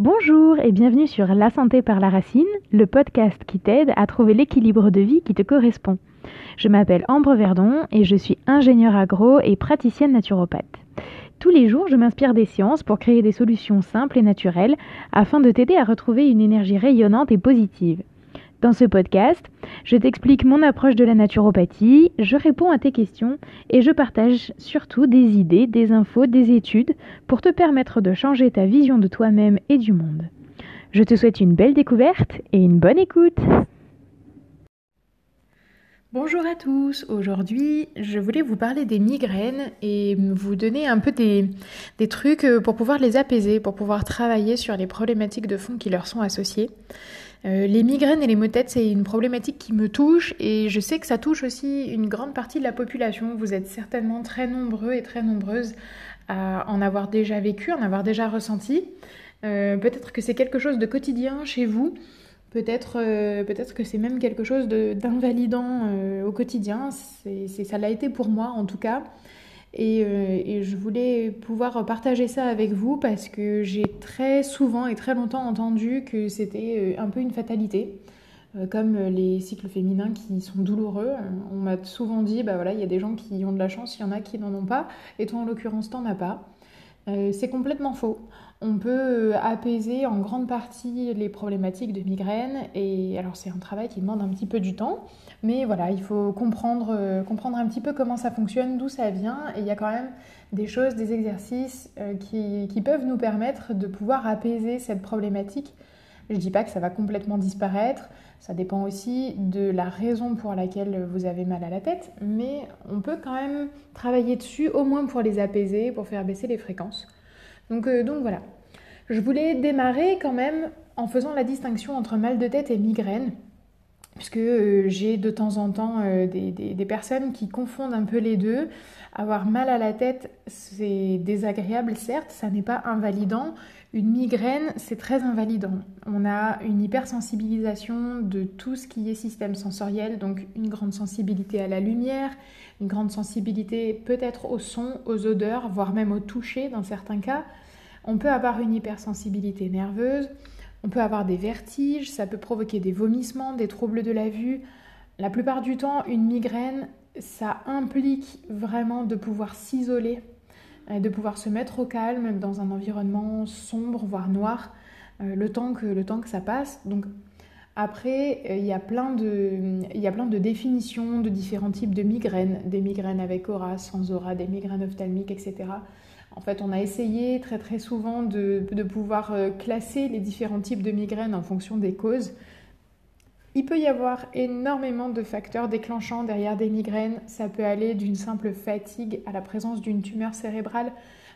Bonjour et bienvenue sur La santé par la racine, le podcast qui t'aide à trouver l'équilibre de vie qui te correspond. Je m'appelle Ambre Verdon et je suis ingénieure agro et praticienne naturopathe. Tous les jours, je m'inspire des sciences pour créer des solutions simples et naturelles afin de t'aider à retrouver une énergie rayonnante et positive. Dans ce podcast, je t'explique mon approche de la naturopathie, je réponds à tes questions et je partage surtout des idées, des infos, des études pour te permettre de changer ta vision de toi-même et du monde. Je te souhaite une belle découverte et une bonne écoute. Bonjour à tous, aujourd'hui je voulais vous parler des migraines et vous donner un peu des, des, trucs pour pouvoir les apaiser, pour pouvoir travailler sur les problématiques de fond qui leur sont associées. Euh, les migraines et les maux de tête, c'est une problématique qui me touche et je sais que ça touche aussi une grande partie de la population. Vous êtes certainement très nombreux et très nombreuses à en avoir déjà vécu, en avoir déjà ressenti. Euh, peut-être que c'est quelque chose de quotidien chez vous. Peut-être euh, que c'est même quelque chose d'invalidant au quotidien. C'est, ça l'a été pour moi en tout cas. Euh, et, je voulais pouvoir partager ça avec vous parce que j'ai très souvent et très longtemps entendu que c'était euh, un peu une fatalité, euh, comme les cycles féminins qui sont douloureux. On m'a souvent dit, bah voilà, il y a des gens qui ont de la chance, il y en a qui n'en ont pas, et toi en l'occurrence, t'en as pas. c'est complètement faux. On peut apaiser en grande partie les problématiques de migraine, et alors c'est un travail qui demande un petit peu du temps. Mais voilà, il faut comprendre, euh, comprendre un petit peu comment ça fonctionne, d'où ça vient. Et il y a quand même des choses, des exercices euh, qui, qui, peuvent nous permettre de pouvoir apaiser cette problématique. Je ne dis pas que ça va complètement disparaître, ça dépend aussi de la raison pour laquelle vous avez mal à la tête, mais on peut quand même travailler dessus, au moins pour les apaiser, pour faire baisser les fréquences. Donc, euh, donc voilà. Je voulais démarrer quand même en faisant la distinction entre mal de tête et migraine puisque euh, j'ai de temps en temps euh, des, personnes qui confondent un peu les deux. Avoir mal à la tête, c'est désagréable, certes, ça n'est pas invalidant. Une migraine, c'est très invalidant. On a une hypersensibilisation de tout ce qui est système sensoriel, donc une grande sensibilité à la lumière, une grande sensibilité peut-être au son, aux odeurs, voire même au toucher dans certains cas. On peut avoir une hypersensibilité nerveuse. On peut avoir des vertiges, ça peut provoquer des vomissements, des troubles de la vue. La plupart du temps, une migraine, ça implique vraiment de pouvoir s'isoler, de pouvoir se mettre au calme dans un environnement sombre, voire noir, euh, le temps que, le temps que ça passe. Donc après, il y, a plein de, il y a plein de définitions de différents types de migraines, des migraines avec aura, sans aura, des migraines ophtalmiques, etc. En fait, on a essayé très souvent de, pouvoir euh, classer les différents types de migraines en fonction des causes. Il peut y avoir énormément de facteurs déclenchants derrière des migraines. Ça peut aller d'une simple fatigue à la présence d'une tumeur cérébrale.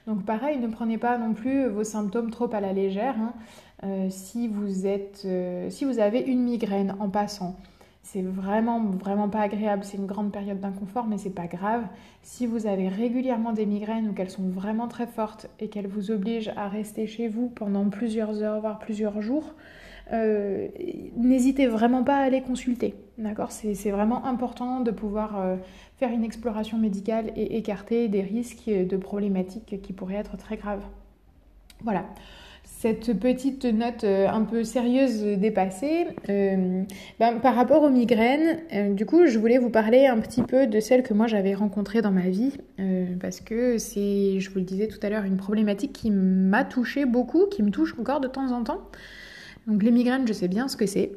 Donc pareil, ne prenez pas non plus vos symptômes trop à la légère. Hein. Euh, si, vous êtes, euh, si vous avez une migraine en passant, c'est vraiment, vraiment pas agréable. C'est une grande période d'inconfort, mais c'est pas grave. Si vous avez régulièrement des migraines ou qu'elles sont vraiment très fortes et qu'elles vous obligent à rester chez vous pendant plusieurs heures, voire plusieurs jours, euh, n'hésitez vraiment pas à aller consulter. D'accord? C'est vraiment important de pouvoir euh, faire une exploration médicale et écarter des risques de problématiques qui pourraient être très graves. Voilà cette petite note euh, un peu sérieuse dépassée, euh, ben, par rapport aux migraines, euh, du coup, je voulais vous parler un petit peu de celles que moi j'avais rencontrées dans ma vie, parce que c'est, je vous le disais tout à l'heure, une problématique qui m'a touchée beaucoup, qui me touche encore de temps en temps. Donc les migraines, je sais bien ce que c'est.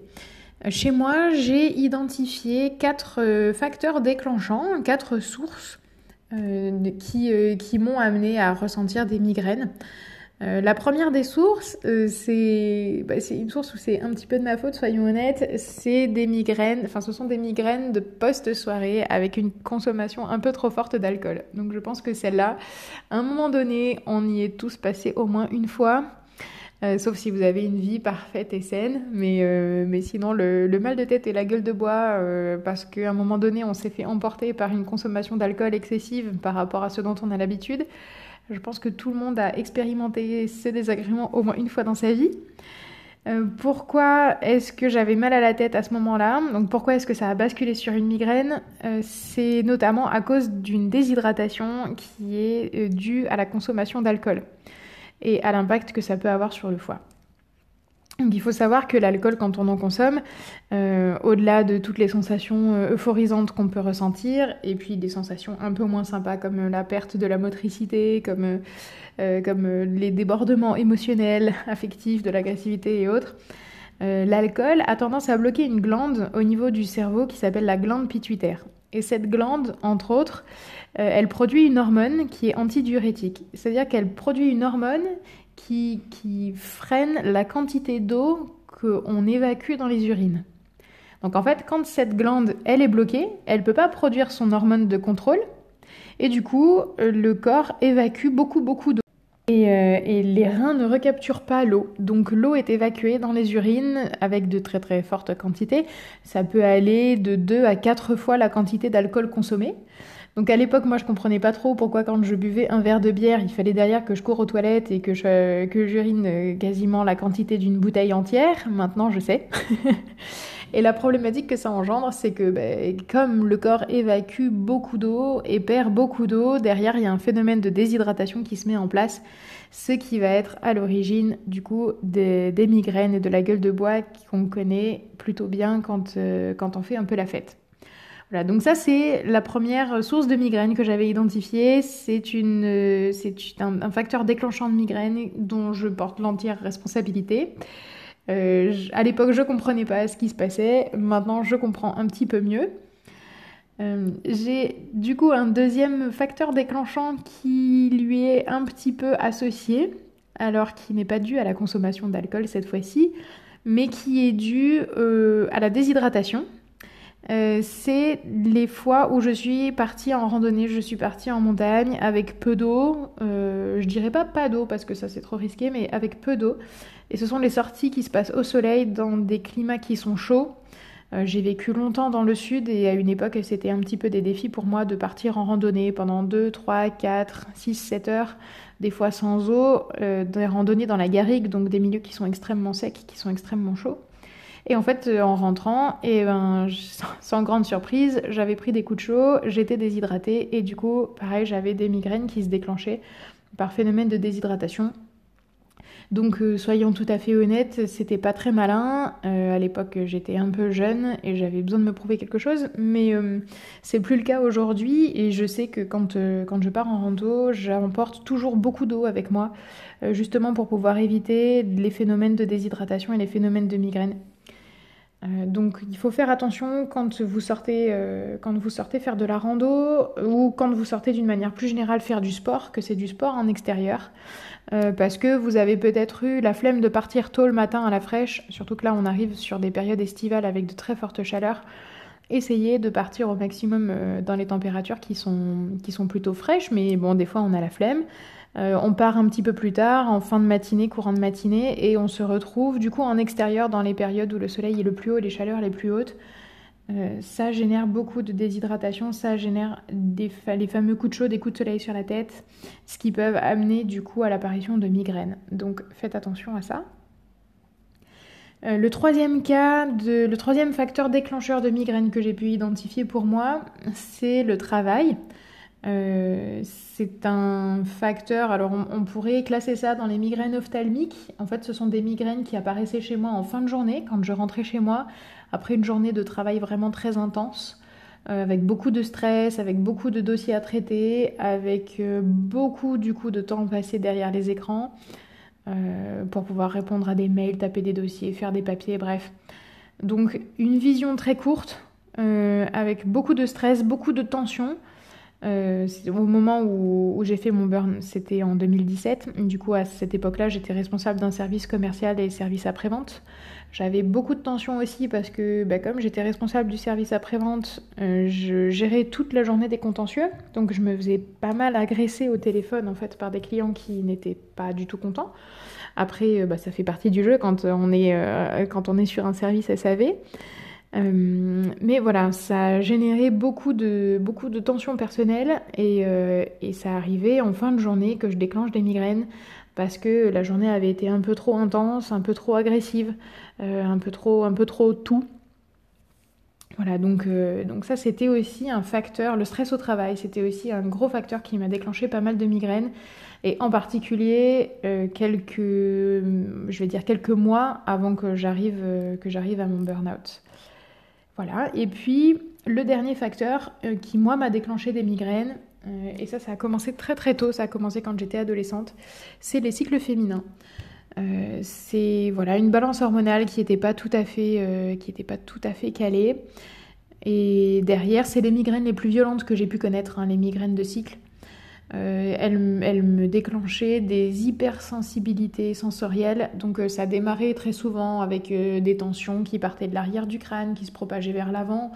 Chez moi, j'ai identifié quatre facteurs déclenchants, quatre sources qui m'ont amené à ressentir des migraines. Euh, la première des sources, euh, bah, c'est une source où c'est un petit peu de ma faute, soyons honnêtes, c'est des migraines, enfin ce sont des migraines de post-soirée avec une consommation un peu trop forte d'alcool. Donc je pense que celle-là, à un moment donné, on y est tous passés au moins une fois. Euh, sauf si vous avez une vie parfaite et saine, mais, mais sinon le, le, mal de tête et la gueule de bois, parce qu'à un moment donné on s'est fait emporter par une consommation d'alcool excessive par rapport à ce dont on a l'habitude, je pense que tout le monde a expérimenté ces désagréments au moins une fois dans sa vie. Euh, pourquoi est-ce que j'avais mal à la tête à ce moment-là? Donc pourquoi est-ce que ça a basculé sur une migraine? Euh, C'est notamment à cause d'une déshydratation qui est euh, due à la consommation d'alcool et à l'impact que ça peut avoir sur le foie. Il faut savoir que l'alcool, quand on en consomme, euh, au-delà de toutes les sensations euh, euphorisantes qu'on peut ressentir, et puis des sensations un peu moins sympas comme la perte de la motricité, comme, euh, comme les débordements émotionnels, affectifs, de l'agressivité et autres, l'alcool a tendance à bloquer une glande au niveau du cerveau qui s'appelle la glande pituitaire. Et cette glande, entre autres, elle produit une hormone qui est antidiurétique. C'est-à-dire qu'elle produit une hormone qui, freine la quantité d'eau qu'on évacue dans les urines. Donc en fait, quand cette glande, elle est bloquée, elle ne peut pas produire son hormone de contrôle, et du coup, le corps évacue beaucoup, beaucoup d'eau. Et, euh, et, les reins ne recapturent pas l'eau. Donc l'eau est évacuée dans les urines avec de très très fortes quantités. Ça peut aller de 2 à 4 fois la quantité d'alcool consommé. Donc à l'époque, moi, je comprenais pas trop pourquoi quand je buvais un verre de bière, il fallait derrière que je cours aux toilettes et que j'urine euh, quasiment la quantité d'une bouteille entière. Maintenant, je sais. et la problématique que ça engendre, c'est que ben, comme le corps évacue beaucoup d'eau et perd beaucoup d'eau, derrière, il y a un phénomène de déshydratation qui se met en place, ce qui va être à l'origine du coup des, migraines et de la gueule de bois qu'on connaît plutôt bien quand, euh, quand on fait un peu la fête. Voilà, donc ça c'est la première source de migraine que j'avais identifiée. C'est euh, un, facteur déclenchant de migraine dont je porte l'entière responsabilité. Euh, à l'époque, je comprenais pas ce qui se passait. Maintenant, je comprends un petit peu mieux. Euh, j'ai du coup un deuxième facteur déclenchant qui lui est un petit peu associé, alors qui n'est pas dû à la consommation d'alcool cette fois-ci, mais qui est dû à la déshydratation. Euh, c'est les fois où je suis partie en randonnée, je suis partie en montagne avec peu d'eau. Euh, je dirais pas pas d'eau parce que ça c'est trop risqué, mais avec peu d'eau. Et ce sont les sorties qui se passent au soleil dans des climats qui sont chauds. Euh, j'ai vécu longtemps dans le sud et à une époque c'était un petit peu des défis pour moi de partir en randonnée pendant 2, 3, 4, 6, 7 heures, des fois sans eau, des randonnées dans la garrigue, donc des milieux qui sont extrêmement secs, qui sont extrêmement chauds. Et en fait, euh, en rentrant, et ben, sans grande surprise, j'avais pris des coups de chaud, j'étais déshydratée et du coup, pareil, j'avais des migraines qui se déclenchaient par phénomène de déshydratation. Donc euh, soyons tout à fait honnêtes, c'était pas très malin. Euh, à l'époque, j'étais un peu jeune et j'avais besoin de me prouver quelque chose, mais c'est plus le cas aujourd'hui. Et je sais que quand, quand je pars en rando, j'emporte toujours beaucoup d'eau avec moi, justement pour pouvoir éviter les phénomènes de déshydratation et les phénomènes de migraine. Euh, donc il faut faire attention quand vous sortez euh, quand vous sortez faire de la rando ou quand vous sortez d'une manière plus générale faire du sport, que c'est du sport en extérieur, euh, parce que vous avez peut-être eu la flemme de partir tôt le matin à la fraîche, surtout que là on arrive sur des périodes estivales avec de très fortes chaleurs. Essayez de partir au maximum dans les températures qui sont, qui sont plutôt fraîches, mais bon des fois on a la flemme. Euh, on part un petit peu plus tard, en fin de matinée, courant de matinée, et on se retrouve du coup en extérieur dans les périodes où le soleil est le plus haut, les chaleurs les plus hautes. Euh, ça génère beaucoup de déshydratation, ça génère les fameux coups de chaud, des coups de soleil sur la tête, ce qui peuvent amener du coup à l'apparition de migraines. Donc faites attention à ça. Euh, le troisième cas, le troisième facteur déclencheur de migraine que j'ai pu identifier pour moi, c'est le travail. Euh, c'est un facteur, alors on, pourrait classer ça dans les migraines ophtalmiques. En fait, ce sont des migraines qui apparaissaient chez moi en fin de journée, quand je rentrais chez moi, après une journée de travail vraiment très intense, euh, avec beaucoup de stress, avec beaucoup de dossiers à traiter, avec euh, beaucoup du coup de temps passé derrière les écrans, pour pouvoir répondre à des mails, taper des dossiers, faire des papiers, bref. Donc une vision très courte, avec beaucoup de stress, beaucoup de tension. Euh, au moment où, j'ai fait mon burn, c'était en 2017. Du coup, à cette époque-là, j'étais responsable d'un service commercial et service après-vente. J'avais beaucoup de tension aussi parce que, bah, comme j'étais responsable du service après-vente, euh, je gérais toute la journée des contentieux. Donc, je me faisais pas mal agresser au téléphone en fait par des clients qui n'étaient pas du tout contents. Après, euh, bah, ça fait partie du jeu quand on est, quand on est sur un service SAV. Euh, mais voilà, ça a généré beaucoup de, beaucoup de tensions personnelles et, euh, et, ça arrivait en fin de journée que je déclenche des migraines parce que la journée avait été un peu trop intense, un peu trop agressive, euh, un, peu trop, un peu trop tout. Voilà, donc, donc ça c'était aussi un facteur, le stress au travail, c'était aussi un gros facteur qui m'a déclenché pas mal de migraines. et en particulier quelques, je vais dire quelques mois avant que j'arrive que j'arrive à mon burn-out. Voilà. Et puis le dernier facteur qui moi m'a déclenché des migraines, et ça ça a commencé très très tôt, ça a commencé quand j'étais adolescente, c'est les cycles féminins. Euh, c'est voilà une balance hormonale qui n'était pas tout à fait euh, qui pas tout à fait calée. Et derrière, c'est les migraines les plus violentes que j'ai pu connaître, hein, les migraines de cycle. Euh, elles, me déclenchaient des hypersensibilités sensorielles. Donc ça a démarré très souvent avec des tensions qui partaient de l'arrière du crâne, qui se propageaient vers l'avant.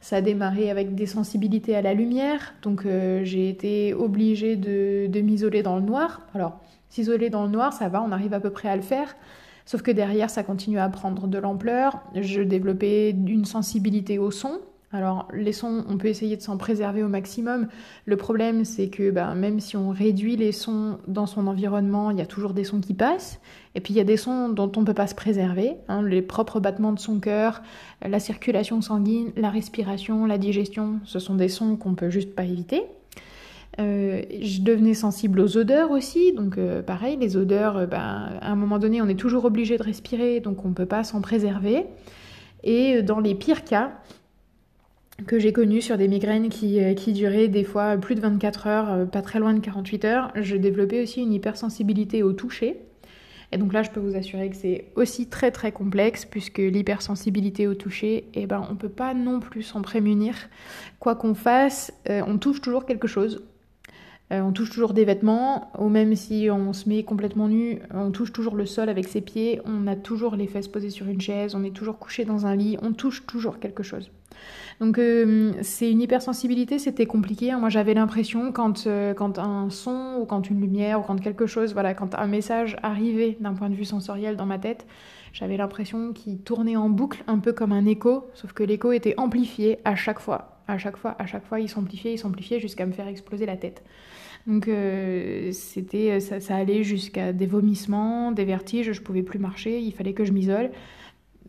Ça a démarré avec des sensibilités à la lumière. Donc j'ai été obligée de, de m'isoler dans le noir. Alors S'isoler dans le noir, ça va, on arrive à peu près à le faire. Sauf que derrière, ça continue à prendre de l'ampleur. Je développais une sensibilité au son. Alors, les sons, on peut essayer de s'en préserver au maximum. Le problème, c'est que ben, même si on réduit les sons dans son environnement, il y a toujours des sons qui passent. Et puis, il y a des sons dont on ne peut pas se préserver. Hein. les propres battements de son cœur, la circulation sanguine, la respiration, la digestion, ce sont des sons qu'on peut juste pas éviter. Euh, je devenais sensible aux odeurs aussi, donc euh, pareil, les odeurs, euh, ben, à un moment donné, on est toujours obligé de respirer, donc on ne peut pas s'en préserver. Et dans les pires cas que j'ai connus sur des migraines qui, qui, duraient des fois plus de 24 heures, pas très loin de 48 heures, je développais aussi une hypersensibilité au toucher. Et donc là, je peux vous assurer que c'est aussi très très complexe puisque l'hypersensibilité au toucher, eh ben, on ne peut pas non plus s'en prémunir. Quoi qu'on fasse, on touche toujours quelque chose. Euh, on touche toujours des vêtements, ou même si on se met complètement nu, on touche toujours le sol avec ses pieds, on a toujours les fesses posées sur une chaise, on est toujours couché dans un lit, on touche toujours quelque chose. Donc euh, c'est une hypersensibilité, c'était compliqué. Moi j'avais l'impression quand, euh, quand un son ou quand une lumière ou quand quelque chose, voilà, quand un message arrivait d'un point de vue sensoriel dans ma tête, j'avais l'impression qu'il tournait en boucle un peu comme un écho, sauf que l'écho était amplifié à chaque fois. À chaque fois, à chaque fois, il s'amplifiait, il s'amplifiait jusqu'à me faire exploser la tête. Donc euh, c'était, ça, allait jusqu'à des vomissements, des vertiges, je pouvais plus marcher, il fallait que je m'isole.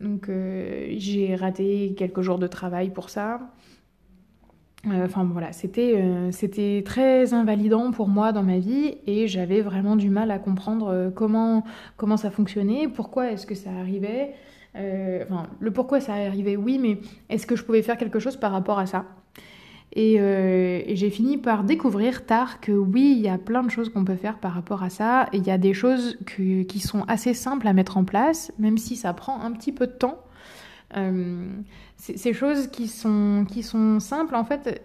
Donc euh, j'ai raté quelques jours de travail pour ça. Euh, enfin voilà, c'était c'était très invalidant pour moi dans ma vie et j'avais vraiment du mal à comprendre comment, comment ça fonctionnait, pourquoi est-ce que ça arrivait. enfin, le pourquoi ça arrivait, oui, mais est-ce que je pouvais faire quelque chose par rapport à ça? Euh, et, j'ai fini par découvrir tard que oui, il y a plein de choses qu'on peut faire par rapport à ça. Il y a des choses qui sont assez simples à mettre en place, même si ça prend un petit peu de temps. Euh, ces choses qui sont, qui sont simples, en fait,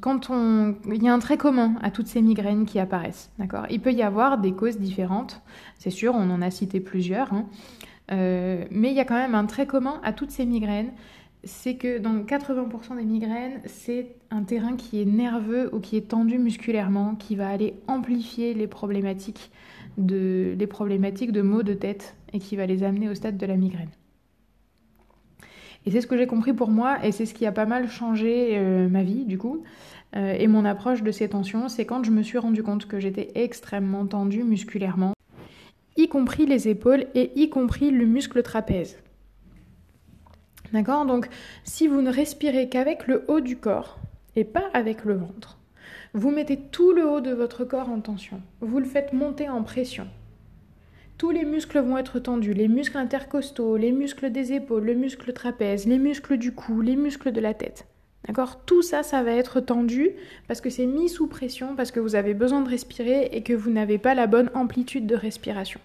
quand on... il y a un trait commun à toutes ces migraines qui apparaissent. D'accord? Il peut y avoir des causes différentes, c'est sûr, on en a cité plusieurs. Hein. Euh, mais il y a quand même un trait commun à toutes ces migraines c'est que dans 80% des migraines, c'est un terrain qui est nerveux ou qui est tendu musculairement, qui va aller amplifier les problématiques de, les problématiques de maux de tête et qui va les amener au stade de la migraine. Et c'est ce que j'ai compris pour moi et c'est ce qui a pas mal changé euh, ma vie du coup euh, et mon approche de ces tensions, c'est quand je me suis rendu compte que j'étais extrêmement tendue musculairement, y compris les épaules et y compris le muscle trapèze. D'accord? Donc, si vous ne respirez qu'avec le haut du corps et pas avec le ventre, vous mettez tout le haut de votre corps en tension. Vous le faites monter en pression. Tous les muscles vont être tendus, les muscles intercostaux, les muscles des épaules, le muscle trapèze, les muscles du cou, les muscles de la tête. D'accord? Tout ça, ça va être tendu parce que c'est mis sous pression, parce que vous avez besoin de respirer et que vous n'avez pas la bonne amplitude de respiration.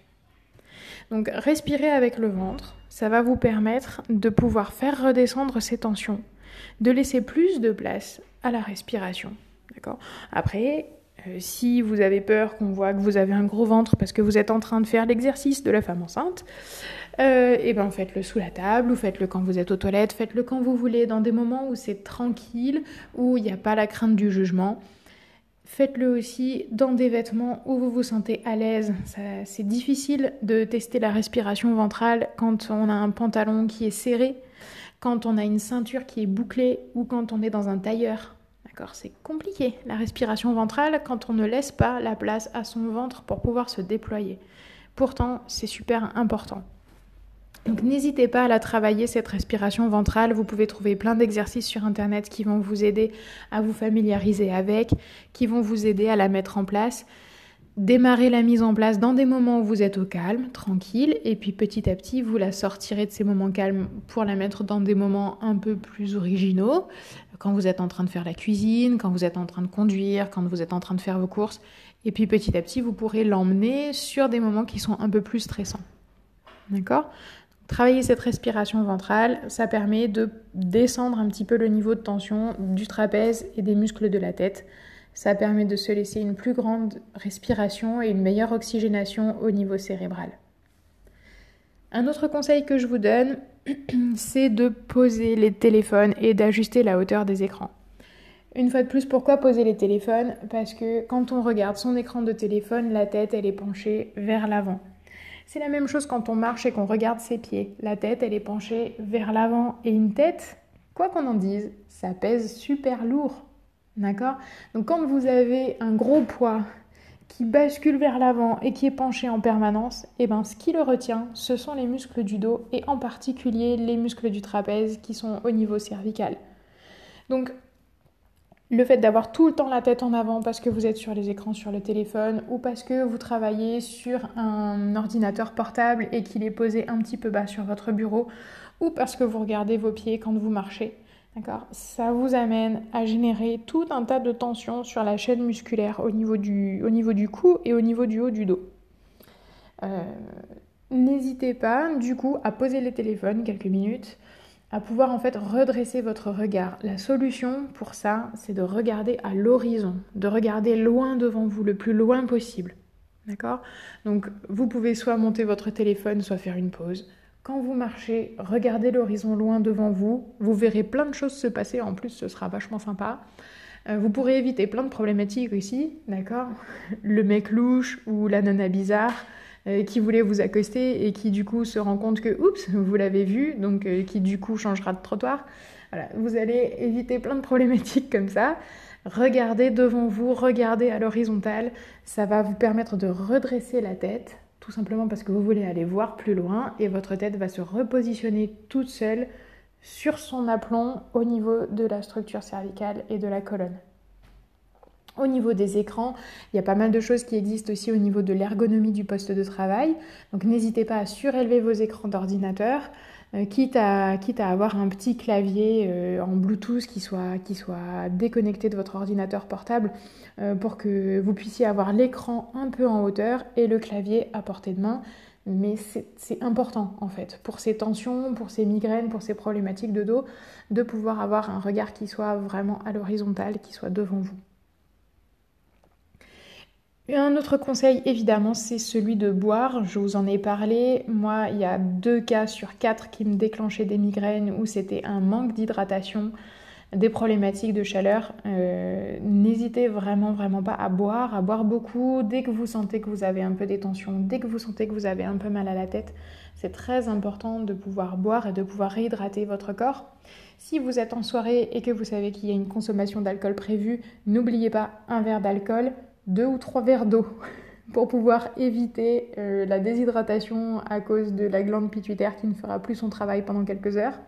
Donc respirez avec le ventre, ça va vous permettre de pouvoir faire redescendre ces tensions, de laisser plus de place à la respiration. D'accord? Après, euh, si vous avez peur qu'on voit que vous avez un gros ventre parce que vous êtes en train de faire l'exercice de la femme enceinte, euh, et eh ben faites-le sous la table ou faites-le quand vous êtes aux toilettes, faites-le quand vous voulez, dans des moments où c'est tranquille, où il n'y a pas la crainte du jugement. Faites-le aussi dans des vêtements où vous vous sentez à l'aise. C'est difficile de tester la respiration ventrale quand on a un pantalon qui est serré, quand on a une ceinture qui est bouclée ou quand on est dans un tailleur. D'accord C'est compliqué la respiration ventrale quand on ne laisse pas la place à son ventre pour pouvoir se déployer. Pourtant, c'est super important. Donc n'hésitez pas à la travailler, cette respiration ventrale. Vous pouvez trouver plein d'exercices sur Internet qui vont vous aider à vous familiariser avec, qui vont vous aider à la mettre en place. démarrer la mise en place dans des moments où vous êtes au calme, tranquille, et puis petit à petit, vous la sortirez de ces moments calmes pour la mettre dans des moments un peu plus originaux, quand vous êtes en train de faire la cuisine, quand vous êtes en train de conduire, quand vous êtes en train de faire vos courses, et puis petit à petit, vous pourrez l'emmener sur des moments qui sont un peu plus stressants. D'accord? Travailler cette respiration ventrale, ça permet de descendre un petit peu le niveau de tension du trapèze et des muscles de la tête. Ça permet de se laisser une plus grande respiration et une meilleure oxygénation au niveau cérébral. Un autre conseil que je vous donne, c'est de poser les téléphones et d'ajuster la hauteur des écrans. Une fois de plus, pourquoi poser les téléphones? Parce que quand on regarde son écran de téléphone, la tête, elle est penchée vers l'avant. C'est la même chose quand on marche et qu'on regarde ses pieds. La tête, elle est penchée vers l'avant. Et une tête, quoi qu'on en dise, ça pèse super lourd. D'accord? Donc quand vous avez un gros poids qui bascule vers l'avant et qui est penché en permanence, et eh ben ce qui le retient, ce sont les muscles du dos et en particulier les muscles du trapèze qui sont au niveau cervical. Donc le fait d'avoir tout le temps la tête en avant parce que vous êtes sur les écrans sur le téléphone ou parce que vous travaillez sur un ordinateur portable et qu'il est posé un petit peu bas sur votre bureau ou parce que vous regardez vos pieds quand vous marchez. Ça vous amène à générer tout un tas de tensions sur la chaîne musculaire au niveau du, au niveau du cou et au niveau du haut du dos. Euh, n'hésitez pas, du coup, à poser les téléphones quelques minutes, à pouvoir en fait redresser votre regard. La solution pour ça, c'est de regarder à l'horizon, de regarder loin devant vous, le plus loin possible. D'accord? Donc, vous pouvez soit monter votre téléphone, soit faire une pause quand vous marchez, regardez l'horizon loin devant vous. Vous verrez plein de choses se passer. En plus, ce sera vachement sympa. Euh, vous pourrez éviter plein de problématiques aussi, d'accord? Le mec louche ou la nana bizarre euh, qui voulait vous accoster et qui du coup se rend compte que, oups, vous l'avez vu, donc euh, qui du coup changera de trottoir. Vous allez éviter plein de problématiques comme ça. Regardez devant vous, regardez à l'horizontale. Ça va vous permettre de redresser la tête, tout simplement parce que vous voulez aller voir plus loin et votre tête va se repositionner toute seule sur son aplomb au niveau de la structure cervicale et de la colonne. Au niveau des écrans, il y a pas mal de choses qui existent aussi au niveau de l'ergonomie du poste de travail. Donc n'hésitez pas à surélever vos écrans d'ordinateur. Euh, quitte, à, avoir un petit clavier euh, en Bluetooth qui soit, qui soit déconnecté de votre ordinateur portable euh, pour que vous puissiez avoir l'écran un peu en hauteur et le clavier à portée de main. Mais c'est important en fait pour ces tensions, pour ces migraines, pour ces problématiques de dos, de pouvoir avoir un regard qui soit vraiment à l'horizontale, qui soit devant vous. Un autre conseil, évidemment, c'est celui de boire. Je vous en ai parlé. Moi, il y a deux cas sur quatre qui me déclenchaient des migraines où c'était un manque d'hydratation, des problématiques de chaleur. Euh, n'hésitez vraiment, vraiment pas à boire, à boire beaucoup dès que vous sentez que vous avez un peu des tensions, dès que vous sentez que vous avez un peu mal à la tête. C'est très important de pouvoir boire et de pouvoir réhydrater votre corps. Si vous êtes en soirée et que vous savez qu'il y a une consommation d'alcool prévue, n'oubliez pas un verre d'alcool deux ou trois verres d'eau pour pouvoir éviter euh, la déshydratation à cause de la glande pituitaire qui ne fera plus son travail pendant quelques heures.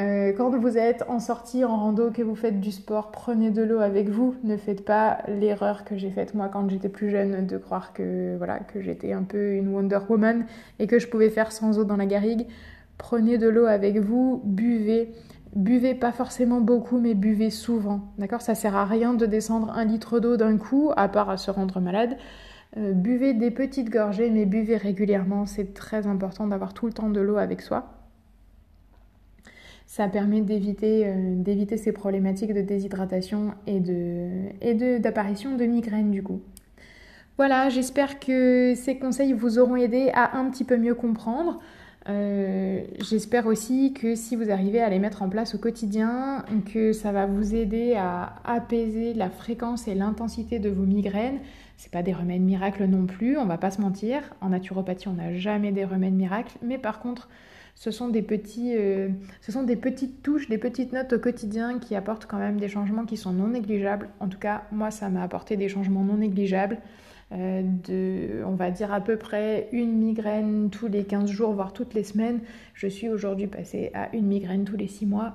Euh, quand vous êtes en sortie, en rando, que vous faites du sport, prenez de l'eau avec vous. Ne faites pas l'erreur que j'ai faite moi quand j'étais plus jeune de croire que voilà que j'étais un peu une Wonder Woman et que je pouvais faire sans eau dans la garrigue. Prenez de l'eau avec vous, buvez. Buvez pas forcément beaucoup, mais buvez souvent. D'accord? Ça sert à rien de descendre un litre d'eau d'un coup, à part à se rendre malade. Euh, buvez des petites gorgées, mais buvez régulièrement. C'est très important d'avoir tout le temps de l'eau avec soi. Ça permet d'éviter euh, ces problématiques de déshydratation et d'apparition de, de migraines du coup. Voilà, j'espère que ces conseils vous auront aidé à un petit peu mieux comprendre. Euh, j'espère aussi que si vous arrivez à les mettre en place au quotidien, que ça va vous aider à apaiser la fréquence et l'intensité de vos migraines. C'est pas des remèdes miracles non plus, on va pas se mentir. En naturopathie, on n'a jamais des remèdes miracles, mais par contre, ce sont des petits, euh, ce sont des petites touches, des petites notes au quotidien qui apportent quand même des changements qui sont non négligeables. En tout cas, moi, ça m'a apporté des changements non négligeables. Euh, de, on va dire à peu près une migraine tous les 15 jours, voire toutes les semaines. Je suis aujourd'hui passée à une migraine tous les 6 mois.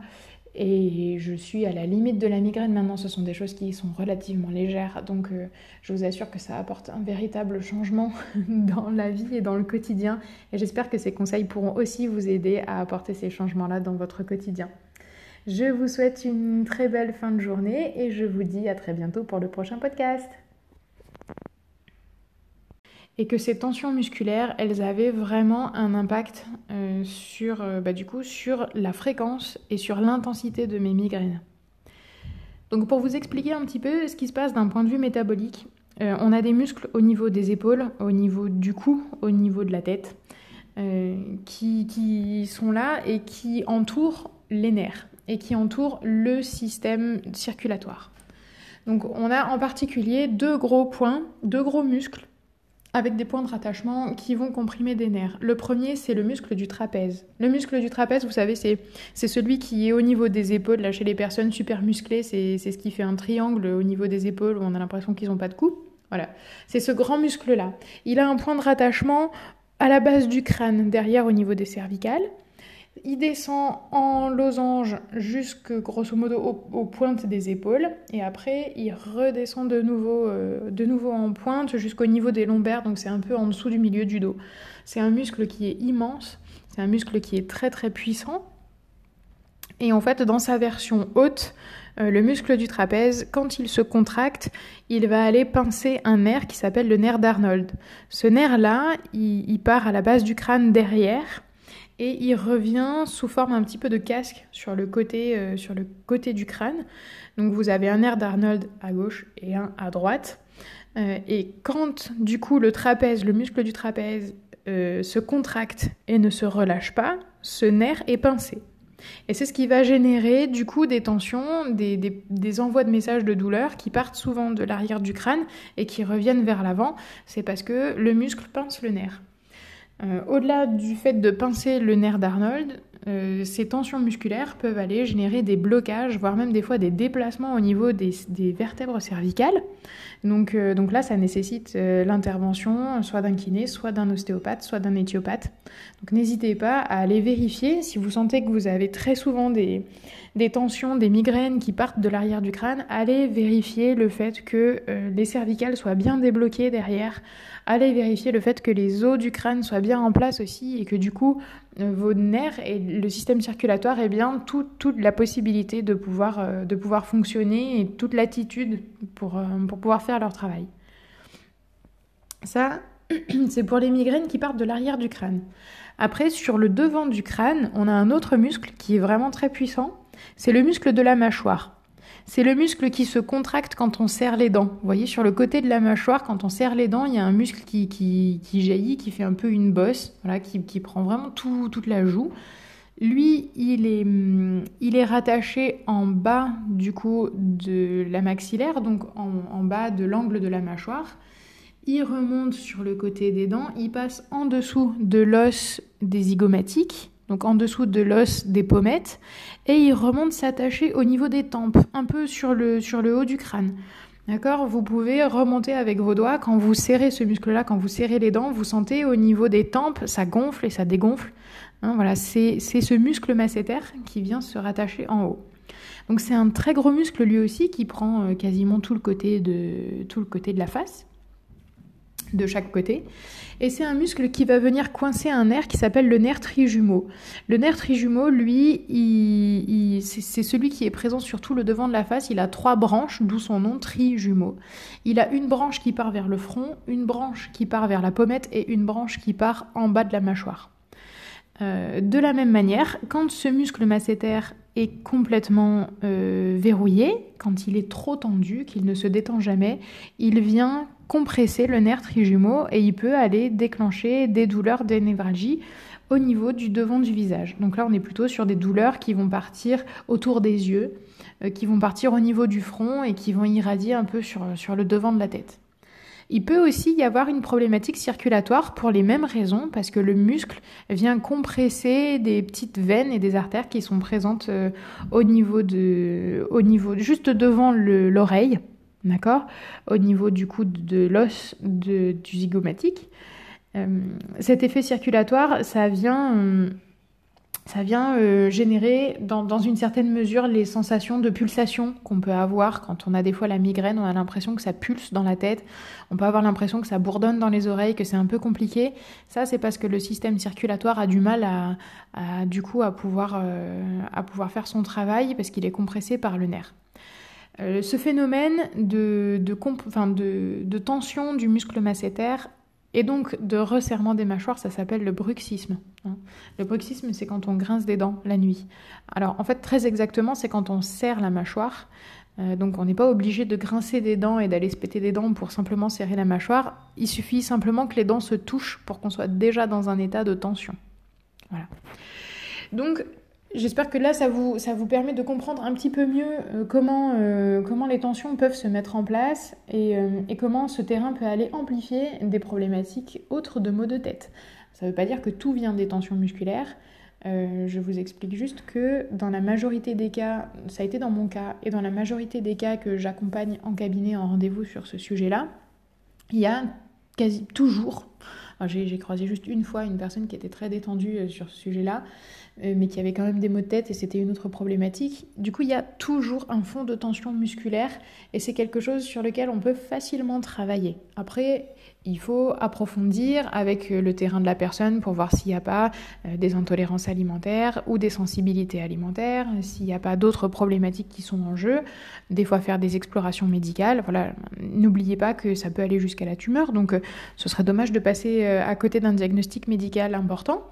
Et je suis à la limite de la migraine maintenant, ce sont des choses qui sont relativement légères, donc euh, je vous assure que ça apporte un véritable changement dans la vie et dans le quotidien. Et j'espère que ces conseils pourront aussi vous aider à apporter ces changements-là dans votre quotidien. Je vous souhaite une très belle fin de journée et je vous dis à très bientôt pour le prochain podcast et que ces tensions musculaires, elles avaient vraiment un impact euh, sur, euh, bah, du coup, sur la fréquence et sur l'intensité de mes migraines. Donc pour vous expliquer un petit peu ce qui se passe d'un point de vue métabolique, euh, on a des muscles au niveau des épaules, au niveau du cou, au niveau de la tête, qui, qui, sont là et qui entourent les nerfs et qui entourent le système circulatoire. Donc on a en particulier deux gros points, deux gros muscles avec des points de rattachement qui vont comprimer des nerfs. Le premier, c'est le muscle du trapèze. Le muscle du trapèze, vous savez, c'est celui qui est au niveau des épaules. Là, chez les personnes super musclées, c'est ce qui fait un triangle au niveau des épaules où on a l'impression qu'ils n'ont pas de cou. Voilà. C'est ce grand muscle-là. Il a un point de rattachement à la base du crâne, derrière au niveau des cervicales. Il descend en losange jusque grosso modo aux, pointes des épaules et après il redescend de nouveau, euh, de nouveau en pointe jusqu'au niveau des lombaires, donc c'est un peu en dessous du milieu du dos. C'est un muscle qui est immense, c'est un muscle qui est très très puissant. Et en fait, dans sa version haute, euh, le muscle du trapèze, quand il se contracte, il va aller pincer un nerf qui s'appelle le nerf d'Arnold. Ce nerf-là, il part à la base du crâne derrière et il revient sous forme un petit peu de casque sur le côté, euh, sur le côté du crâne. Donc vous avez un nerf d'Arnold à gauche et un à droite. Euh, et quand du coup le trapèze, le muscle du trapèze euh, se contracte et ne se relâche pas, ce nerf est pincé. Et c'est ce qui va générer du coup des tensions, des, des, envois de messages de douleur qui partent souvent de l'arrière du crâne et qui reviennent vers l'avant. C'est parce que le muscle pince le nerf. Euh, au-delà du fait de pincer le nerf d'Arnold, euh, ces tensions musculaires peuvent aller générer des blocages, voire même des fois des déplacements au niveau des, vertèbres cervicales. Donc, euh, donc, là, ça nécessite l'intervention soit d'un kiné, soit d'un ostéopathe, soit d'un éthiopathe. Donc n'hésitez pas à aller vérifier si vous sentez que vous avez très souvent des, des tensions, des migraines qui partent de l'arrière du crâne, allez vérifier le fait que euh, les cervicales soient bien débloquées derrière, allez vérifier le fait que les os du crâne soient bien en place aussi et que du coup euh, vos nerfs et le système circulatoire aient bien toute la possibilité de pouvoir, euh, de pouvoir fonctionner et toute l'attitude pour, pour pouvoir faire leur travail. Ça, c'est pour les migraines qui partent de l'arrière du crâne. Après, sur le devant du crâne, on a un autre muscle qui est vraiment très puissant, c'est le muscle de la mâchoire. C'est le muscle qui se contracte quand on serre les dents. Vous voyez, sur le côté de la mâchoire, quand on serre les dents, il y a un muscle qui, qui, jaillit, qui fait un peu une bosse, voilà, qui, qui prend vraiment tout, toute la joue. Lui, il est, il est rattaché en bas du coup de la maxillaire, donc en, en bas de l'angle de la mâchoire. Il remonte sur le côté des dents, il passe en dessous de l'os des zygomatiques donc en dessous de l'os des pommettes, et il remonte s'attacher au niveau des tempes, un peu sur le, sur le haut du crâne. D'accord? Vous pouvez remonter avec vos doigts. Quand vous serrez ce muscle-là, quand vous serrez les dents, vous sentez au niveau des tempes, ça gonfle et ça dégonfle. Hein, voilà, c'est ce muscle masséter qui vient se rattacher en haut. Donc c'est un très gros muscle lui aussi qui prend euh, quasiment tout le côté de, tout le côté de la face de chaque côté. Et c'est un muscle qui va venir coincer un nerf qui s'appelle le nerf trijumeau. Le nerf trijumeau, lui, c'est celui qui est présent sur tout le devant de la face. Il a trois branches, d'où son nom trijumeau. Il a une branche qui part vers le front, une branche qui part vers la pommette et une branche qui part en bas de la mâchoire. Euh, de la même manière, quand ce muscle masséter est complètement euh, verrouillé, quand il est trop tendu, qu'il ne se détend jamais, il vient compresser le nerf trijumeau et il peut aller déclencher des douleurs, des névralgies au niveau du devant du visage. Donc là, on est plutôt sur des douleurs qui vont partir autour des yeux, euh, qui vont partir au niveau du front et qui vont irradier un peu sur, le devant de la tête. Il peut aussi y avoir une problématique circulatoire pour les mêmes raisons, parce que le muscle vient compresser des petites veines et des artères qui sont présentes euh, au niveau de, au niveau juste devant l'oreille, d'accord, au niveau du coup de l'os du zygomatique. Euh, cet effet circulatoire, ça vient, vient euh, générer dans, une certaine mesure les sensations de pulsation qu'on peut avoir quand on a des fois la migraine, on a l'impression que ça pulse dans la tête, on peut avoir l'impression que ça bourdonne dans les oreilles, que c'est un peu compliqué. Ça, c'est parce que le système circulatoire a du mal à, du coup à pouvoir, euh, à pouvoir faire son travail parce qu'il est compressé par le nerf. Euh, ce phénomène de, tension du muscle masséter et donc, de resserrement des mâchoires, ça s'appelle le bruxisme. Hein. Le bruxisme, c'est quand on grince des dents la nuit. Alors, en fait, très exactement, c'est quand on serre la mâchoire. Euh, donc, on n'est pas obligé de grincer des dents et d'aller se péter des dents pour simplement serrer la mâchoire. Il suffit simplement que les dents se touchent pour qu'on soit déjà dans un état de tension. Voilà. Donc, J'espère que là, ça vous, ça vous permet de comprendre un petit peu mieux euh, comment, euh, comment les tensions peuvent se mettre en place et, euh, et, comment ce terrain peut aller amplifier des problématiques autres de maux de tête. Ça ne veut pas dire que tout vient des tensions musculaires. je vous explique juste que dans la majorité des cas, ça a été dans mon cas, et dans la majorité des cas que j'accompagne en cabinet en rendez-vous sur ce sujet-là, il y a quasi toujours, j'ai croisé juste une fois une personne qui était très détendue sur ce sujet-là, mais qui avait quand même des maux de tête et c'était une autre problématique. Du coup, il y a toujours un fond de tension musculaire et c'est quelque chose sur lequel on peut facilement travailler. Après, il faut approfondir avec le terrain de la personne pour voir s'il n'y a pas euh, des intolérances alimentaires ou des sensibilités alimentaires, s'il n'y a pas d'autres problématiques qui sont en jeu. Des fois, faire des explorations médicales. Voilà, n'oubliez pas que ça peut aller jusqu'à la tumeur, donc euh, ce serait dommage de passer à côté d'un diagnostic médical important.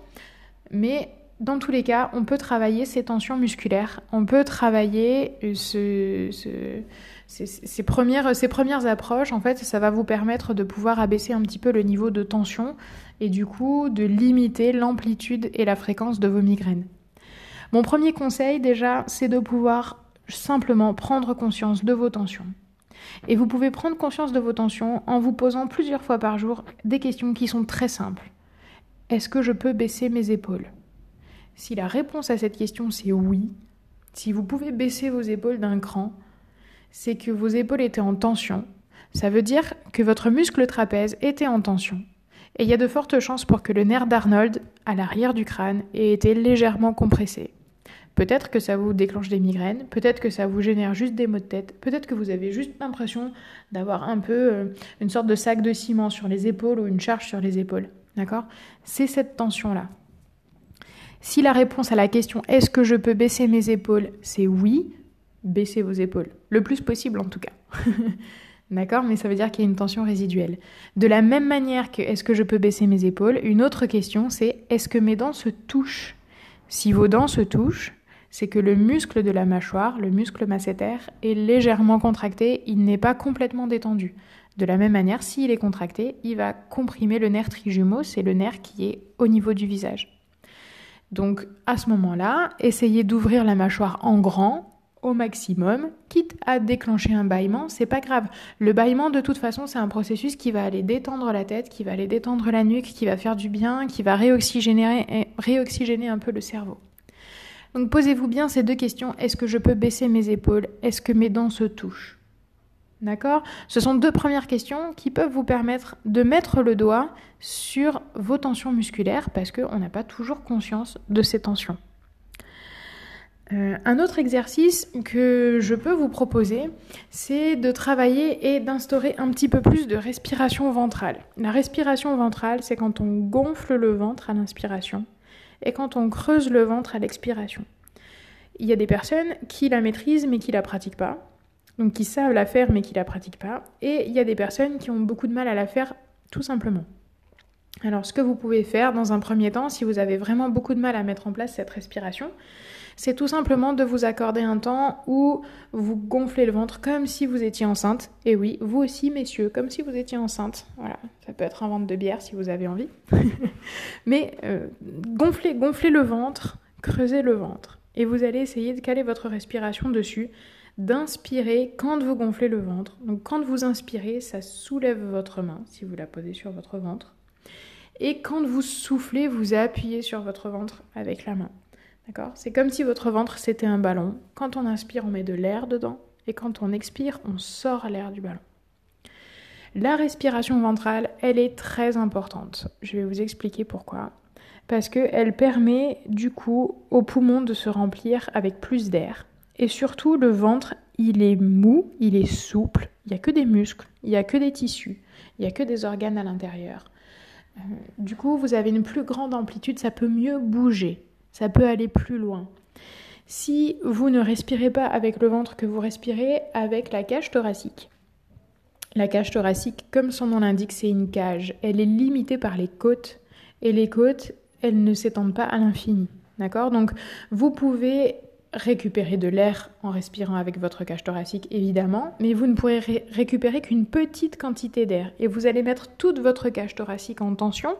Mais dans tous les cas, on peut travailler ces tensions musculaires, on peut travailler premières, ces premières approches. En fait, ça va vous permettre de pouvoir abaisser un petit peu le niveau de tension et du coup de limiter l'amplitude et la fréquence de vos migraines. Mon premier conseil déjà, c'est de pouvoir simplement prendre conscience de vos tensions. Et vous pouvez prendre conscience de vos tensions en vous posant plusieurs fois par jour des questions qui sont très simples. Est-ce que je peux baisser mes épaules? Si la réponse à cette question c'est oui, si vous pouvez baisser vos épaules d'un cran, c'est que vos épaules étaient en tension. Ça veut dire que votre muscle trapèze était en tension. Et il y a de fortes chances pour que le nerf d'Arnold, à l'arrière du crâne, ait été légèrement compressé. Peut-être que ça vous déclenche des migraines, peut-être que ça vous génère juste des maux de tête, peut-être que vous avez juste l'impression d'avoir un peu euh, une sorte de sac de ciment sur les épaules ou une charge sur les épaules. D'accord? C'est cette tension-là. Si la réponse à la question est-ce que je peux baisser mes épaules, c'est oui, baissez vos épaules. Le plus possible en tout cas. D'accord Mais ça veut dire qu'il y a une tension résiduelle. De la même manière que est-ce que je peux baisser mes épaules, une autre question c'est est-ce que mes dents se touchent? Si vos dents se touchent, c'est que le muscle de la mâchoire, le muscle masséter, est légèrement contracté, il n'est pas complètement détendu. De la même manière, s'il est contracté, il va comprimer le nerf trijumeau, c'est le nerf qui est au niveau du visage. Donc à ce moment-là, essayez d'ouvrir la mâchoire en grand au maximum, quitte à déclencher un bâillement, c'est pas grave. Le bâillement de toute façon, c'est un processus qui va aller détendre la tête, qui va aller détendre la nuque, qui va faire du bien, qui va réoxygéner, réoxygéner un peu le cerveau. Donc posez-vous bien ces deux questions. Est-ce que je peux baisser mes épaules? Est-ce que mes dents se touchent? D'accord? Ce sont deux premières questions qui peuvent vous permettre de mettre le doigt sur vos tensions musculaires parce qu'on n'a pas toujours conscience de ces tensions. Euh, un autre exercice que je peux vous proposer, c'est de travailler et d'instaurer un petit peu plus de respiration ventrale. La respiration ventrale, c'est quand on gonfle le ventre à l'inspiration et quand on creuse le ventre à l'expiration. Il y a des personnes qui la maîtrisent mais qui la pratiquent pas donc qui savent la faire mais qui la pratiquent pas. Et il y a des personnes qui ont beaucoup de mal à la faire tout simplement. Alors ce que vous pouvez faire dans un premier temps, si vous avez vraiment beaucoup de mal à mettre en place cette respiration, c'est tout simplement de vous accorder un temps où vous gonflez le ventre comme si vous étiez enceinte. Et oui, vous aussi messieurs, comme si vous étiez enceinte. Voilà, ça peut être un ventre de bière si vous avez envie. Mais euh, gonflez, gonflez le ventre, creusez le ventre. Et vous allez essayer de caler votre respiration dessus d'inspirer quand vous gonflez le ventre. Donc quand vous inspirez, ça soulève votre main si vous la posez sur votre ventre. Et quand vous soufflez, vous appuyez sur votre ventre avec la main. D'accord? C'est comme si votre ventre c'était un ballon. Quand on inspire, on met de l'air dedans et quand on expire, on sort l'air du ballon. La respiration ventrale, elle est très importante. Je vais vous expliquer pourquoi. parce qu'elle permet du coup aux poumons de se remplir avec plus d'air. Et surtout, le ventre, il est mou, il est souple, il n'y a que des muscles, il n'y a que des tissus, il n'y a que des organes à l'intérieur. Euh, du coup, vous avez une plus grande amplitude, ça peut mieux bouger, ça peut aller plus loin. Si vous ne respirez pas avec le ventre, que vous respirez avec la cage thoracique. La cage thoracique, comme son nom l'indique, c'est une cage. Elle est limitée par les côtes et les côtes, elles ne s'étendent pas à l'infini. D'accord? Donc, vous pouvez récupérer de l'air en respirant avec votre cage thoracique, évidemment, mais vous ne pourrez récupérer qu'une petite quantité d'air. Et vous allez mettre toute votre cage thoracique en tension